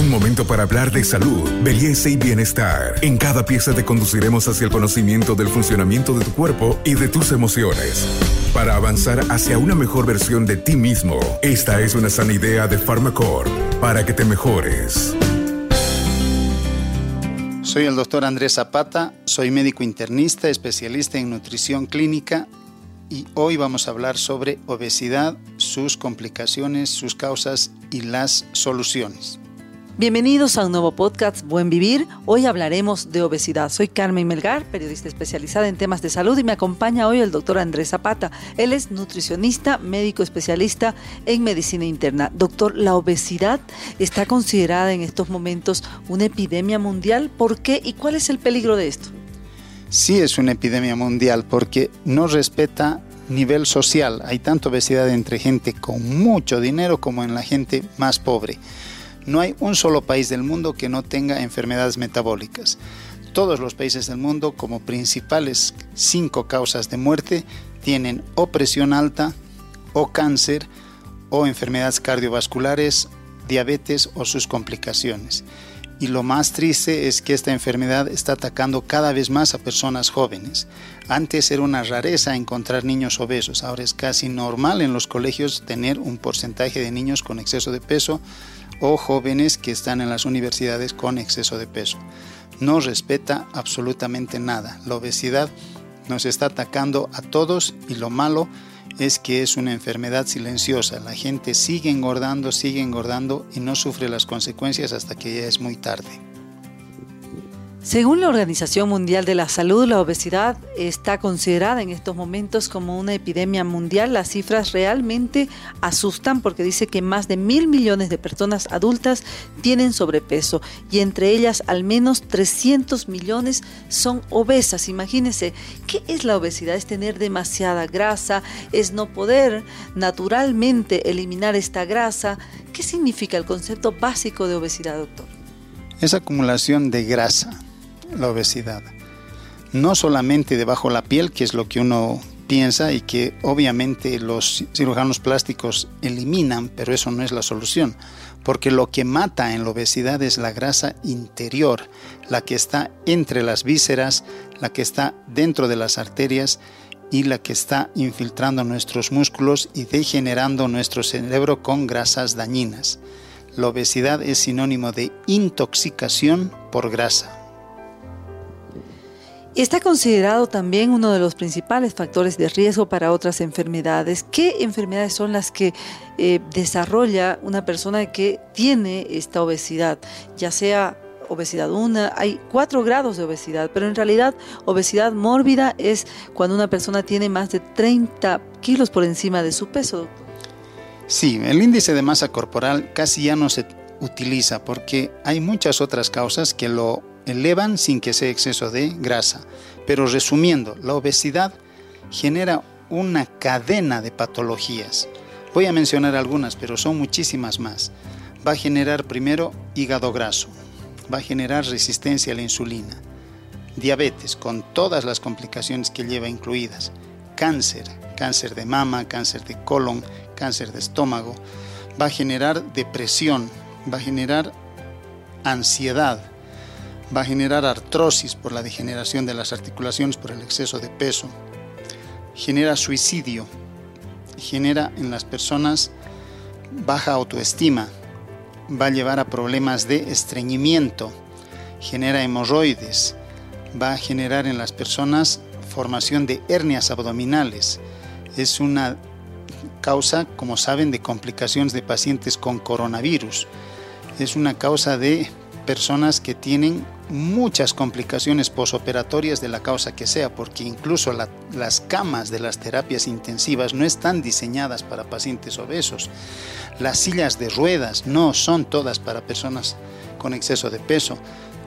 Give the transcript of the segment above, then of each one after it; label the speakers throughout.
Speaker 1: Un momento para hablar de salud, belleza y bienestar. En cada pieza te conduciremos hacia el conocimiento del funcionamiento de tu cuerpo y de tus emociones. Para avanzar hacia una mejor versión de ti mismo, esta es una sana idea de Pharmacore para que te mejores.
Speaker 2: Soy el doctor Andrés Zapata, soy médico internista, especialista en nutrición clínica y hoy vamos a hablar sobre obesidad, sus complicaciones, sus causas y las soluciones.
Speaker 3: Bienvenidos a un nuevo podcast Buen Vivir. Hoy hablaremos de obesidad. Soy Carmen Melgar, periodista especializada en temas de salud y me acompaña hoy el doctor Andrés Zapata. Él es nutricionista, médico especialista en medicina interna. Doctor, ¿la obesidad está considerada en estos momentos una epidemia mundial? ¿Por qué y cuál es el peligro de esto?
Speaker 2: Sí es una epidemia mundial porque no respeta nivel social. Hay tanta obesidad entre gente con mucho dinero como en la gente más pobre. No hay un solo país del mundo que no tenga enfermedades metabólicas. Todos los países del mundo como principales cinco causas de muerte tienen o presión alta, o cáncer, o enfermedades cardiovasculares, diabetes o sus complicaciones. Y lo más triste es que esta enfermedad está atacando cada vez más a personas jóvenes. Antes era una rareza encontrar niños obesos, ahora es casi normal en los colegios tener un porcentaje de niños con exceso de peso o jóvenes que están en las universidades con exceso de peso. No respeta absolutamente nada. La obesidad nos está atacando a todos y lo malo es que es una enfermedad silenciosa. La gente sigue engordando, sigue engordando y no sufre las consecuencias hasta que ya es muy tarde.
Speaker 3: Según la Organización Mundial de la Salud, la obesidad está considerada en estos momentos como una epidemia mundial. Las cifras realmente asustan porque dice que más de mil millones de personas adultas tienen sobrepeso y entre ellas al menos 300 millones son obesas. Imagínense, ¿qué es la obesidad? Es tener demasiada grasa, es no poder naturalmente eliminar esta grasa. ¿Qué significa el concepto básico de obesidad, doctor?
Speaker 2: Es acumulación de grasa la obesidad. No solamente debajo de la piel, que es lo que uno piensa y que obviamente los cirujanos plásticos eliminan, pero eso no es la solución, porque lo que mata en la obesidad es la grasa interior, la que está entre las vísceras, la que está dentro de las arterias y la que está infiltrando nuestros músculos y degenerando nuestro cerebro con grasas dañinas. La obesidad es sinónimo de intoxicación por grasa.
Speaker 3: Está considerado también uno de los principales factores de riesgo para otras enfermedades. ¿Qué enfermedades son las que eh, desarrolla una persona que tiene esta obesidad? Ya sea obesidad 1, hay cuatro grados de obesidad, pero en realidad obesidad mórbida es cuando una persona tiene más de 30 kilos por encima de su peso.
Speaker 2: Sí, el índice de masa corporal casi ya no se utiliza porque hay muchas otras causas que lo elevan sin que sea exceso de grasa. Pero resumiendo, la obesidad genera una cadena de patologías. Voy a mencionar algunas, pero son muchísimas más. Va a generar primero hígado graso, va a generar resistencia a la insulina, diabetes con todas las complicaciones que lleva incluidas, cáncer, cáncer de mama, cáncer de colon, cáncer de estómago, va a generar depresión, va a generar ansiedad, va a generar artrosis por la degeneración de las articulaciones por el exceso de peso, genera suicidio, genera en las personas baja autoestima, va a llevar a problemas de estreñimiento, genera hemorroides, va a generar en las personas formación de hernias abdominales. Es una causa, como saben, de complicaciones de pacientes con coronavirus. Es una causa de personas que tienen muchas complicaciones posoperatorias de la causa que sea, porque incluso las camas de las terapias intensivas no están diseñadas para pacientes obesos. Las sillas de ruedas no son todas para personas con exceso de peso.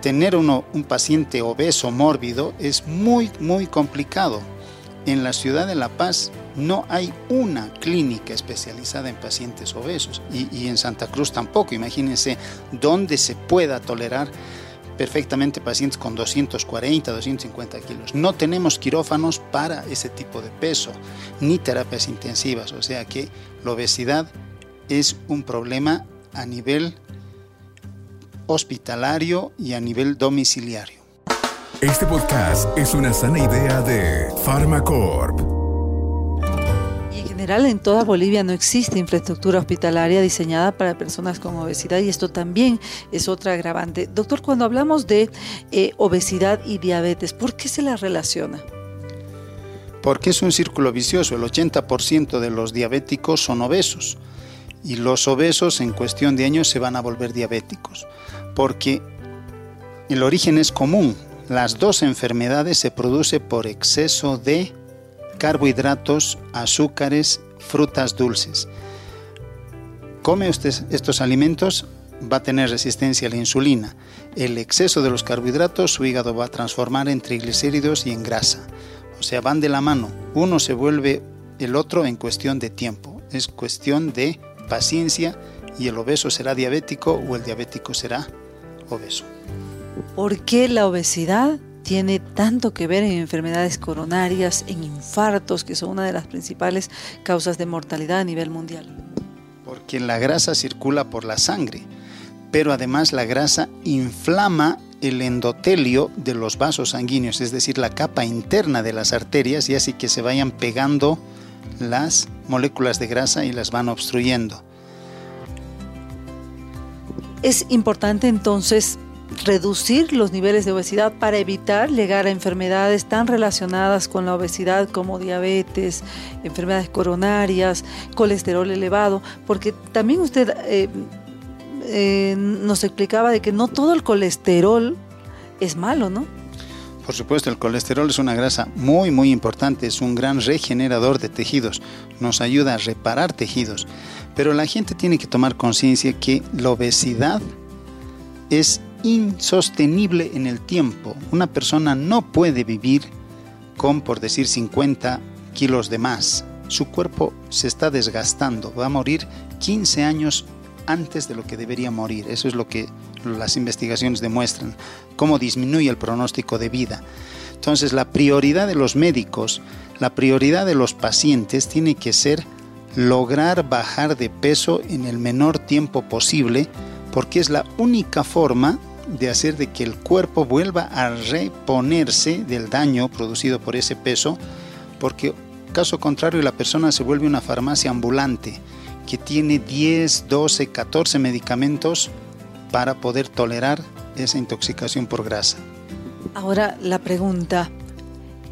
Speaker 2: Tener uno, un paciente obeso mórbido es muy, muy complicado. En la ciudad de La Paz no hay una clínica especializada en pacientes obesos y, en Santa Cruz tampoco. Imagínense dónde se pueda tolerar perfectamente pacientes con 240, 250 kilos. No tenemos quirófanos para ese tipo de peso, ni terapias intensivas. O sea que la obesidad es un problema a nivel hospitalario y a nivel domiciliario.
Speaker 1: Este podcast es una sana idea de Pharmacorp.
Speaker 3: General en toda Bolivia no existe infraestructura hospitalaria diseñada para personas con obesidad y esto también es otra agravante. Doctor, cuando hablamos de eh, obesidad y diabetes, ¿por qué se la relaciona?
Speaker 2: Porque es un círculo vicioso. El 80% de los diabéticos son obesos y los obesos en cuestión de años se van a volver diabéticos. Porque el origen es común, las dos enfermedades se producen por exceso de carbohidratos, azúcares, frutas dulces. Come usted estos alimentos, va a tener resistencia a la insulina. El exceso de los carbohidratos, su hígado va a transformar en triglicéridos y en grasa. O sea, van de la mano. Uno se vuelve el otro en cuestión de tiempo. Es cuestión de paciencia y el obeso será diabético o el diabético será obeso.
Speaker 3: ¿Por qué la obesidad tiene tanto que ver en enfermedades coronarias, en infartos, que son una de las principales causas de mortalidad a nivel mundial?
Speaker 2: Porque la grasa circula por la sangre, pero además la grasa inflama el endotelio de los vasos sanguíneos, es decir, la capa interna de las arterias y así que se vayan pegando las moléculas de grasa y las van obstruyendo.
Speaker 3: Es importante entonces reducir los niveles de obesidad para evitar llegar a enfermedades tan relacionadas con la obesidad como diabetes, enfermedades coronarias, colesterol elevado, porque también usted eh, eh, nos explicaba de que no todo el colesterol es malo, ¿no?
Speaker 2: Por supuesto, el colesterol es una grasa muy muy importante, es un gran regenerador de tejidos, nos ayuda a reparar tejidos, pero la gente tiene que tomar conciencia que la obesidad es insostenible en el tiempo. Una persona no puede vivir con, por decir, 50 kilos de más. Su cuerpo se está desgastando, va a morir 15 años antes de lo que debería morir. Eso es lo que las investigaciones demuestran, cómo disminuye el pronóstico de vida. Entonces la prioridad de los médicos, la prioridad de los pacientes tiene que ser lograr bajar de peso en el menor tiempo posible, porque es la única forma de hacer de que el cuerpo vuelva a reponerse del daño producido por ese peso, porque caso contrario la persona se vuelve una farmacia ambulante que tiene 10, 12, 14 medicamentos para poder tolerar esa intoxicación por grasa.
Speaker 3: Ahora la pregunta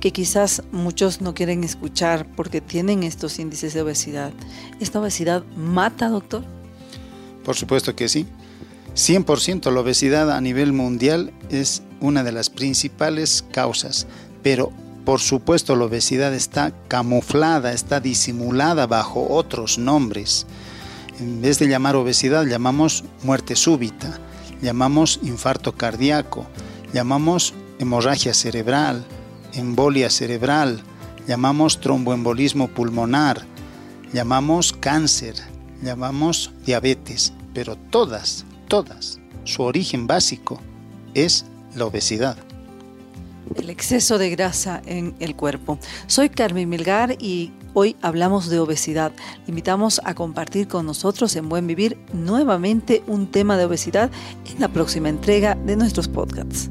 Speaker 3: que quizás muchos no quieren escuchar porque tienen estos índices de obesidad. ¿Esta obesidad mata, doctor?
Speaker 2: Por supuesto que sí. 100% la obesidad a nivel mundial es una de las principales causas, pero por supuesto la obesidad está camuflada, está disimulada bajo otros nombres. En vez de llamar obesidad, llamamos muerte súbita, llamamos infarto cardíaco, llamamos hemorragia cerebral, embolia cerebral, llamamos tromboembolismo pulmonar, llamamos cáncer, llamamos diabetes, pero todas todas, su origen básico es la obesidad.
Speaker 3: El exceso de grasa en el cuerpo. Soy Carmen Milgar y hoy hablamos de obesidad. invitamos a compartir con nosotros en Buen Vivir nuevamente un tema de obesidad en la próxima entrega de nuestros podcasts.